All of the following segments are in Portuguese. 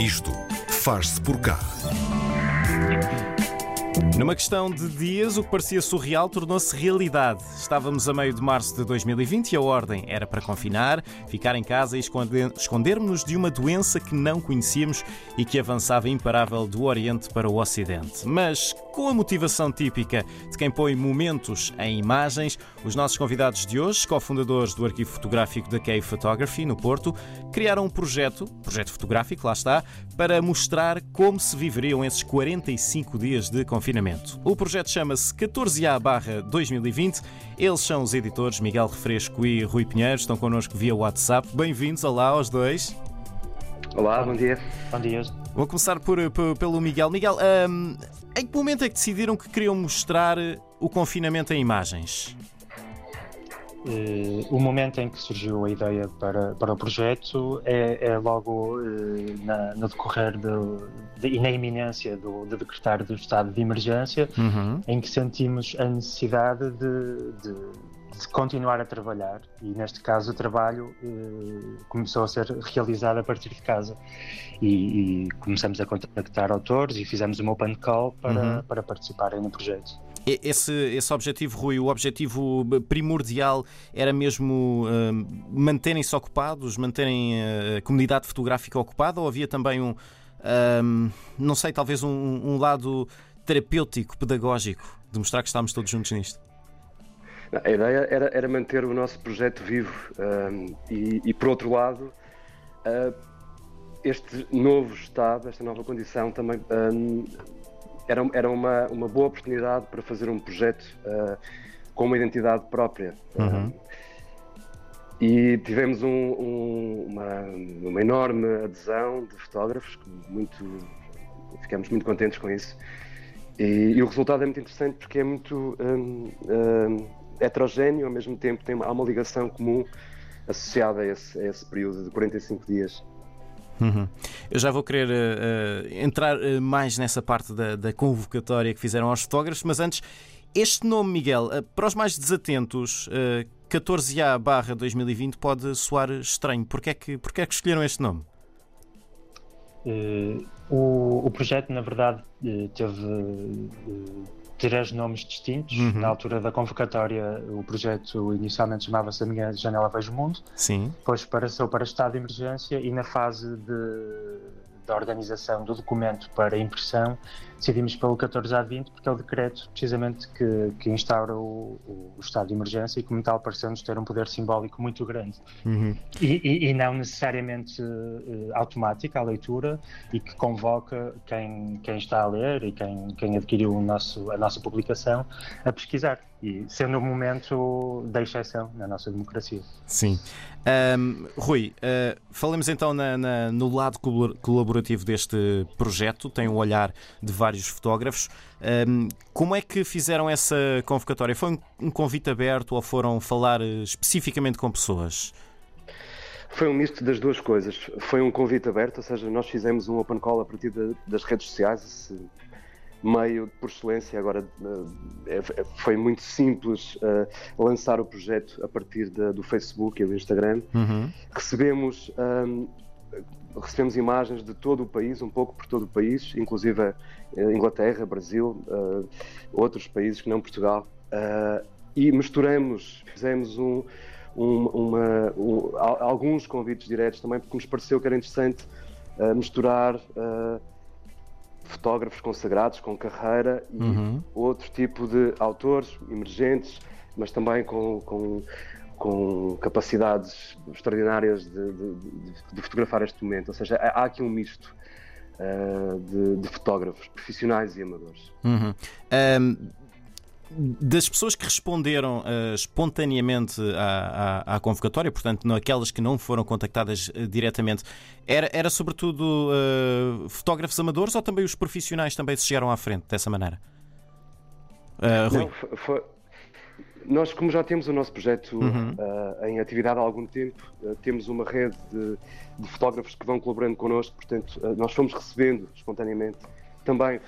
Isto faz-se por cá. Numa questão de dias, o que parecia surreal tornou-se realidade. Estávamos a meio de março de 2020 e a ordem era para confinar, ficar em casa e esconder-nos de uma doença que não conhecíamos e que avançava imparável do Oriente para o Ocidente. Mas, com a motivação típica de quem põe momentos em imagens, os nossos convidados de hoje, cofundadores do arquivo fotográfico da Cave Photography, no Porto, criaram um projeto, projeto fotográfico, lá está, para mostrar como se viveriam esses 45 dias de confinamento. O projeto chama-se 14A-2020. Eles são os editores Miguel Refresco e Rui Pinheiro, estão connosco via WhatsApp. Bem-vindos, olá aos dois. Olá, bom dia. Bom dia. Vou começar por, por pelo Miguel. Miguel, um, em que momento é que decidiram que queriam mostrar o confinamento em imagens? Uh, o momento em que surgiu a ideia para, para o projeto é, é logo uh, na, no decorrer do, de, e na iminência do, de decretar do estado de emergência, uhum. em que sentimos a necessidade de, de, de, continuar a trabalhar e neste caso o trabalho uh, começou a ser realizado a partir de casa e, e, começamos a contactar autores e fizemos uma open call para, uhum. para participarem no projeto. Esse, esse objetivo, Rui, o objetivo primordial era mesmo uh, manterem-se ocupados, manterem uh, a comunidade fotográfica ocupada ou havia também um, uh, não sei, talvez um, um, lado terapêutico, pedagógico, de mostrar que estamos todos juntos nisto? A ideia era, era manter o nosso projeto vivo e, e, por outro lado, este novo estado, esta nova condição também era, era uma, uma boa oportunidade para fazer um projeto uh, com uma identidade própria. Uhum. Uh, e tivemos um, um, uma, uma, enorme adesão de fotógrafos, muito, ficamos muito contentes com isso. E, e o resultado é muito interessante porque é muito um, um, heterogéneo, ao mesmo tempo tem, há uma ligação comum associada a esse, a esse período de 45 dias. Uhum. Eu já vou querer uh, entrar uh, mais nessa parte da, da, convocatória que fizeram aos fotógrafos, mas antes, este nome, Miguel, uh, para os mais desatentos, 14A barra 2020 pode soar estranho. Porquê é que, porquê é que escolheram este nome? O, o, projeto, na verdade, teve três nomes distintos. Uhum. Na altura da convocatória, o projeto inicialmente chamava-se A Minha Janela Vejo o Mundo. Sim. Depois passou para estado de emergência e na fase de, da organização do documento para impressão decidimos pelo 14 a 20 porque é o decreto precisamente que, que instaura o, o, estado de emergência e como tal pareceu-nos ter um poder simbólico muito grande uhum. e, e, e, não necessariamente uh, automática a leitura e que convoca quem, quem está a ler e quem, quem adquiriu o nosso, a nossa publicação a pesquisar e sendo um momento da exceção na nossa democracia. Sim. Um, Rui, uh, falemos então na, na, no lado colaborativo deste projeto, tem o um olhar de vários vários fotógrafos. Como é que fizeram essa convocatória? Foi um convite aberto ou foram falar eh, especificamente com pessoas? Foi um misto das duas coisas. Foi um convite aberto, ou seja, nós fizemos um open call a partir de, das redes sociais, esse meio por excelência. Agora eh, é, foi muito simples uh, lançar o projeto a partir de, do Facebook e do Instagram. Uhum. Recebemos um, recebemos imagens de todo o país, um pouco por todo o país, inclusive eh, Inglaterra, Brasil, uh, outros países que não Portugal, uh, e misturamos, fizemos um, um, uma, um, alguns convites diretos também, porque nos pareceu que era interessante uh, misturar fotógrafos consagrados com carreira e uhum. outro tipo de autores emergentes, mas também com, com com capacidades extraordinárias de, de, de, fotografar este momento. Ou seja, há aqui um misto uh, de, de, fotógrafos profissionais e amadores. Uhum. Um, das pessoas que responderam uh, espontaneamente à, à, à, convocatória, portanto, naquelas que não foram contactadas uh, diretamente, era, era sobretudo fotógrafos amadores ou também os profissionais também se chegaram à frente dessa maneira? Rui. Não, foi, nós, como já temos o nosso projeto uhum. uh, em atividade há algum tempo, uh, temos uma rede de, de, fotógrafos que vão colaborando connosco, portanto, uh, nós fomos recebendo espontaneamente também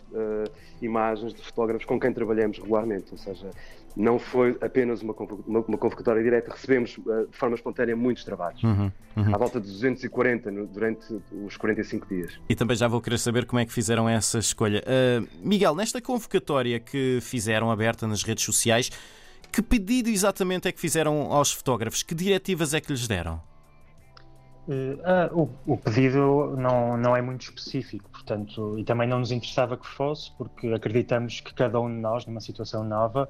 imagens de fotógrafos com quem trabalhamos regularmente, ou seja, não foi apenas uma, uma convocatória direta, recebemos de forma espontânea muitos trabalhos, uhum, uhum. à volta de 240 no, durante os 45 dias. E também já vou querer saber como é que fizeram essa escolha. Uh, Miguel, nesta convocatória que fizeram aberta nas redes sociais, que pedido exatamente é que fizeram aos fotógrafos? Que diretivas é que lhes deram? Uh, o, o, pedido não, não é muito específico, portanto, e também não nos interessava que fosse, porque acreditamos que cada um de nós, numa situação nova,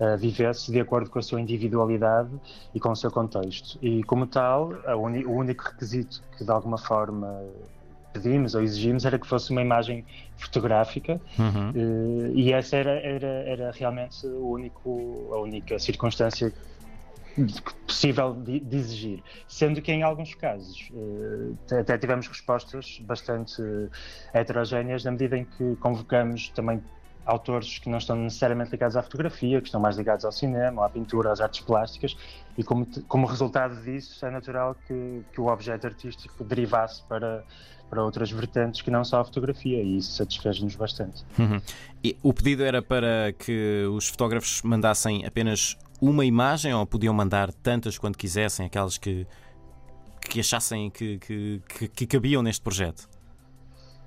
uh, vivesse de acordo com a sua individualidade e com o seu contexto. E, como tal, uni, o único requisito que de alguma forma pedimos ou exigimos era que fosse uma imagem fotográfica uhum. uh, e essa era, era, era realmente o único, a única circunstância possível de, de, exigir, sendo que em alguns casos uh, até tivemos respostas bastante heterogéneas na medida em que convocamos também autores que não estão necessariamente ligados à fotografia, que estão mais ligados ao cinema, à pintura, às artes plásticas, e como, como resultado disso é natural que, que o objeto artístico derivasse para, para outras vertentes que não só a fotografia, e isso satisfez-nos bastante. Uhum. E o pedido era para que os fotógrafos mandassem apenas uma imagem ou podiam mandar tantas quando quisessem, aquelas que, que achassem que, que, que cabiam neste projeto?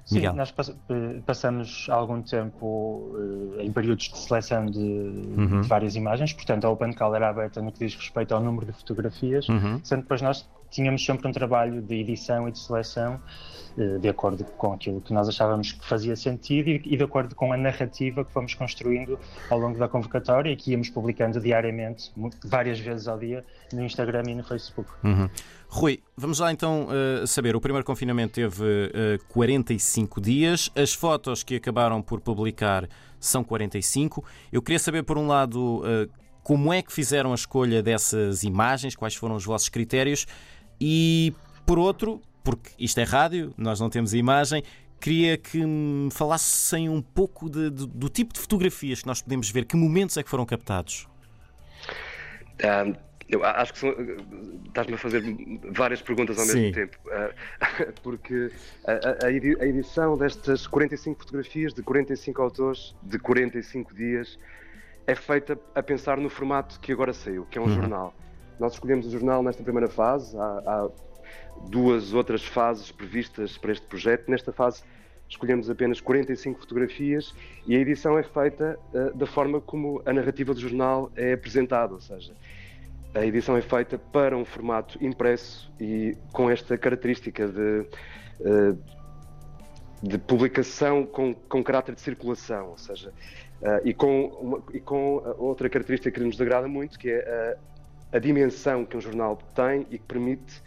Sim, Miguel. nós eh, passamos algum tempo uh, em períodos de seleção de, uhum. de, várias imagens, portanto a Open Call era aberta no que diz respeito ao número de fotografias, uhum. sendo depois nós tínhamos sempre um trabalho de edição e de seleção uh, de acordo com aquilo que nós achávamos que fazia sentido e, de acordo com a narrativa que fomos construindo ao longo da convocatória e que íamos publicando diariamente, várias vezes ao dia, no Instagram e no Facebook. Uhum. Rui, vamos lá então uh, saber. O primeiro confinamento teve uh, eh, 45 dias. As fotos que acabaram por publicar são 45. Eu queria saber, por um lado, como é que fizeram a escolha dessas imagens, quais foram os vossos critérios, e por outro, porque isto é rádio, nós não temos imagem, queria que me falassem um pouco de, de, do tipo de fotografias que nós podemos ver, que momentos é que foram captados. Um, eu acho que estás-me a fazer várias perguntas ao Sim. mesmo tempo, uh, porque a, a, edição destas 45 fotografias de 45 autores de 45 dias é feita a pensar no formato que agora saiu, que é um uhum. jornal. Nós escolhemos o jornal nesta primeira fase, há, há duas outras fases previstas para este projeto. Nesta fase escolhemos apenas 45 fotografias e a edição é feita uh, da forma como a narrativa do jornal é apresentada, ou seja, a edição é feita para um formato impresso e com esta característica de, eh, de publicação com, com caráter de circulação, ou seja, eh, e com, uma, e com outra característica que nos agrada muito, que é a, dimensão que um jornal tem e que permite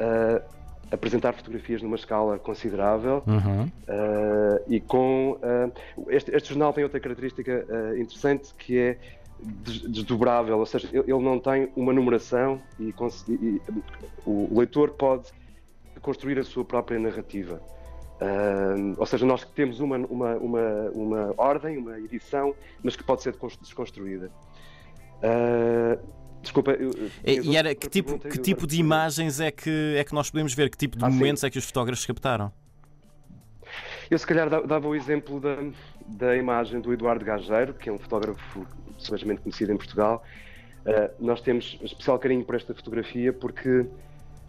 uh, apresentar fotografias numa escala considerável uhum. uh, e com uh, este, este, jornal tem outra característica interessante que é desdobrável, ou seja, ele não tem uma numeração e, e o leitor pode construir a sua própria narrativa. Uh, ou seja, nós temos uma, uma, uma, uma ordem, uma edição, mas que pode ser desconstruída. Uh, desculpa. Eu, e era que tipo, que tipo de imagens é que, é que nós podemos ver? Que tipo de ah, momentos sim. é que os fotógrafos captaram? Eu, se calhar, dava o exemplo da, da imagem do Eduardo Gageiro, que é um fotógrafo subejamente conhecido em Portugal. Uh, nós temos especial carinho por esta fotografia porque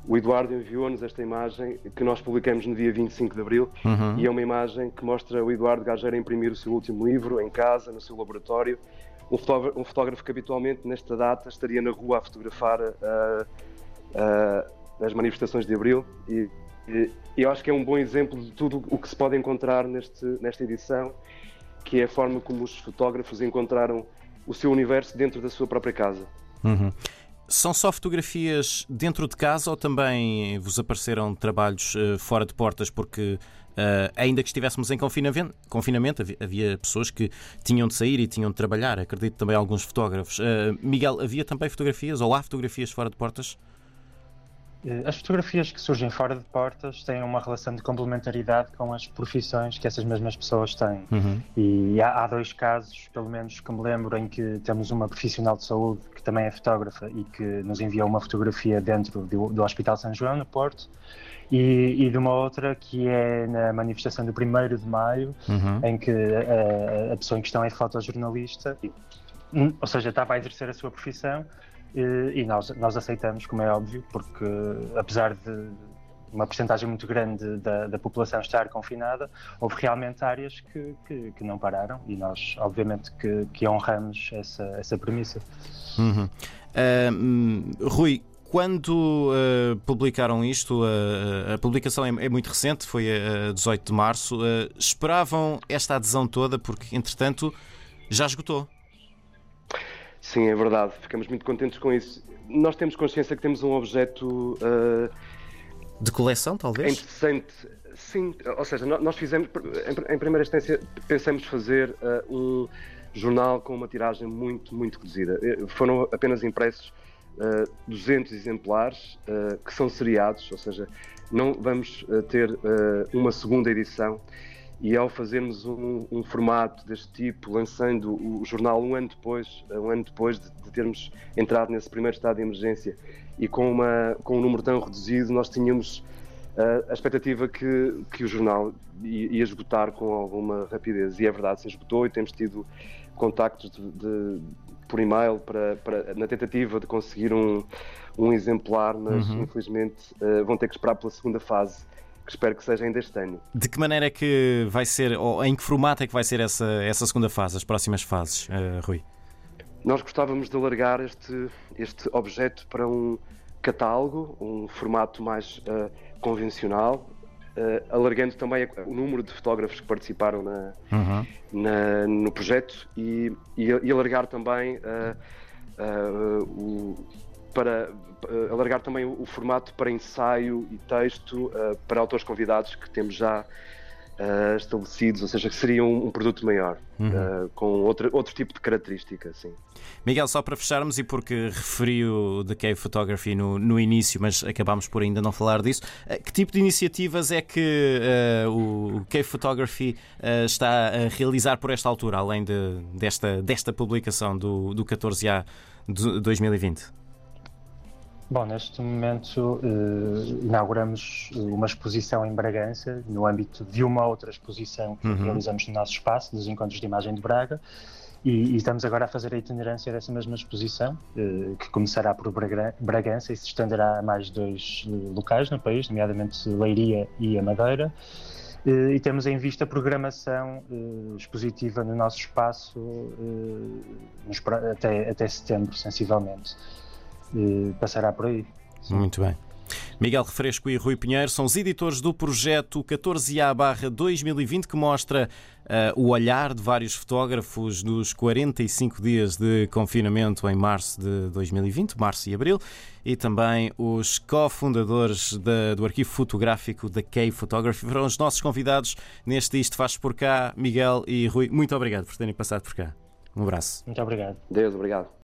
o Eduardo enviou-nos esta imagem que nós publicamos no dia 25 de abril uhum. e é uma imagem que mostra o Eduardo Gageiro a imprimir o seu último livro em casa, no seu laboratório. Um fotógrafo, um fotógrafo que habitualmente nesta data estaria na rua a fotografar uh, uh, as manifestações de abril e, e, eu acho que é um bom exemplo de tudo o que se pode encontrar neste, nesta edição, que é a forma como os fotógrafos encontraram o seu universo dentro da sua própria casa. Uhum. São só fotografias dentro de casa ou também vos apareceram trabalhos uh, fora de portas? Porque, uh, ainda que estivéssemos em confinamento, confinamento havia, havia, pessoas que tinham de sair e tinham de trabalhar. Acredito também alguns fotógrafos. Uh, Miguel, havia também fotografias ou há fotografias fora de portas? Eh, as fotografias que surgem fora de portas têm uma relação de complementaridade com as profissões que essas mesmas pessoas têm. Uhum. E há, há, dois casos, pelo menos que me lembro, em que temos uma profissional de saúde que também é fotógrafa e que nos enviou uma fotografia dentro do, do Hospital São João, no Porto, e, e, de uma outra que é na manifestação do 1 de maio, uhum. em que a, a, pessoa em questão é fotojornalista. E, ou seja, estava a exercer a sua profissão e nós, nós aceitamos, como é óbvio, porque apesar de uma porcentagem muito grande da, da, população estar confinada, houve realmente áreas que, que, que não pararam e nós, obviamente, que, que honramos essa, essa premissa. Uhum. Uh, Rui, quando uh, publicaram isto, uh, a publicação é, é, muito recente, foi a 18 de março, esperavam esta adesão toda porque, entretanto, já esgotou. Sim, é verdade. Ficamos muito contentes com isso. Nós temos consciência que temos um objeto. Uh, de coleção, talvez? Interessante. Sim, ou seja, nós fizemos, em primeira instância, pensamos fazer uh, um jornal com uma tiragem muito, muito reduzida. Eh, foram apenas impressos uh, 200 exemplares que são seriados, ou seja, não vamos ter uma segunda edição e ao fazermos um, um, formato deste tipo, lançando o, jornal um ano depois, um ano depois de, de, termos entrado nesse primeiro estado de emergência e com, uma, com um número tão reduzido, nós tínhamos uh, a expectativa que, que o jornal ia, esgotar com alguma rapidez. E é verdade, se esgotou e temos tido contactos de, de, por e-mail para, para, na tentativa de conseguir um, um exemplar, mas uhum. infelizmente uh, vão ter que esperar pela segunda fase que espero que seja ainda este ano. De que maneira é que vai ser, ou em que formato é que vai ser essa, essa segunda fase, as próximas fases, uh, Rui? Nós gostávamos de alargar este, este objeto para um catálogo, um formato mais uh, convencional, uh, alargando também o número de fotógrafos que participaram na, uhum. na no projeto e, e, e alargar também o para uh, alargar também o, o, formato para ensaio e texto uh, para autores convidados que temos já uh, estabelecidos, ou seja, que seria um, um produto maior, uhum. com outro, outro tipo de característica. Sim. Miguel, só para fecharmos, e porque referi o The Cave Photography no, no início, mas acabámos por ainda não falar disso, que tipo de iniciativas é que o Cave Photography está a realizar por esta altura, além de, desta, desta publicação do, do 14A de 2020? Bom, neste momento uh, inauguramos uma exposição em Bragança, no âmbito de uma outra exposição que uhum. realizamos no nosso espaço, dos Encontros de Imagem de Braga, e, e estamos agora a fazer a itinerância dessa mesma exposição, uh, que começará por Bragança e se estenderá a mais dois locais no país, nomeadamente Leiria e a Madeira. e temos em vista a programação expositiva no nosso espaço até, até setembro, sensivelmente passará por aí. Sim. Muito bem. Miguel Refresco e Rui Pinheiro são os editores do projeto 14A-2020 que mostra uh, o olhar de vários fotógrafos nos 45 dias de confinamento em março de 2020, março e abril, e também os cofundadores do arquivo fotográfico da Key Photography foram os nossos convidados neste Isto Faz Por Cá. Miguel e Rui, muito obrigado por terem passado por cá. Um abraço. Muito obrigado. Deus, obrigado.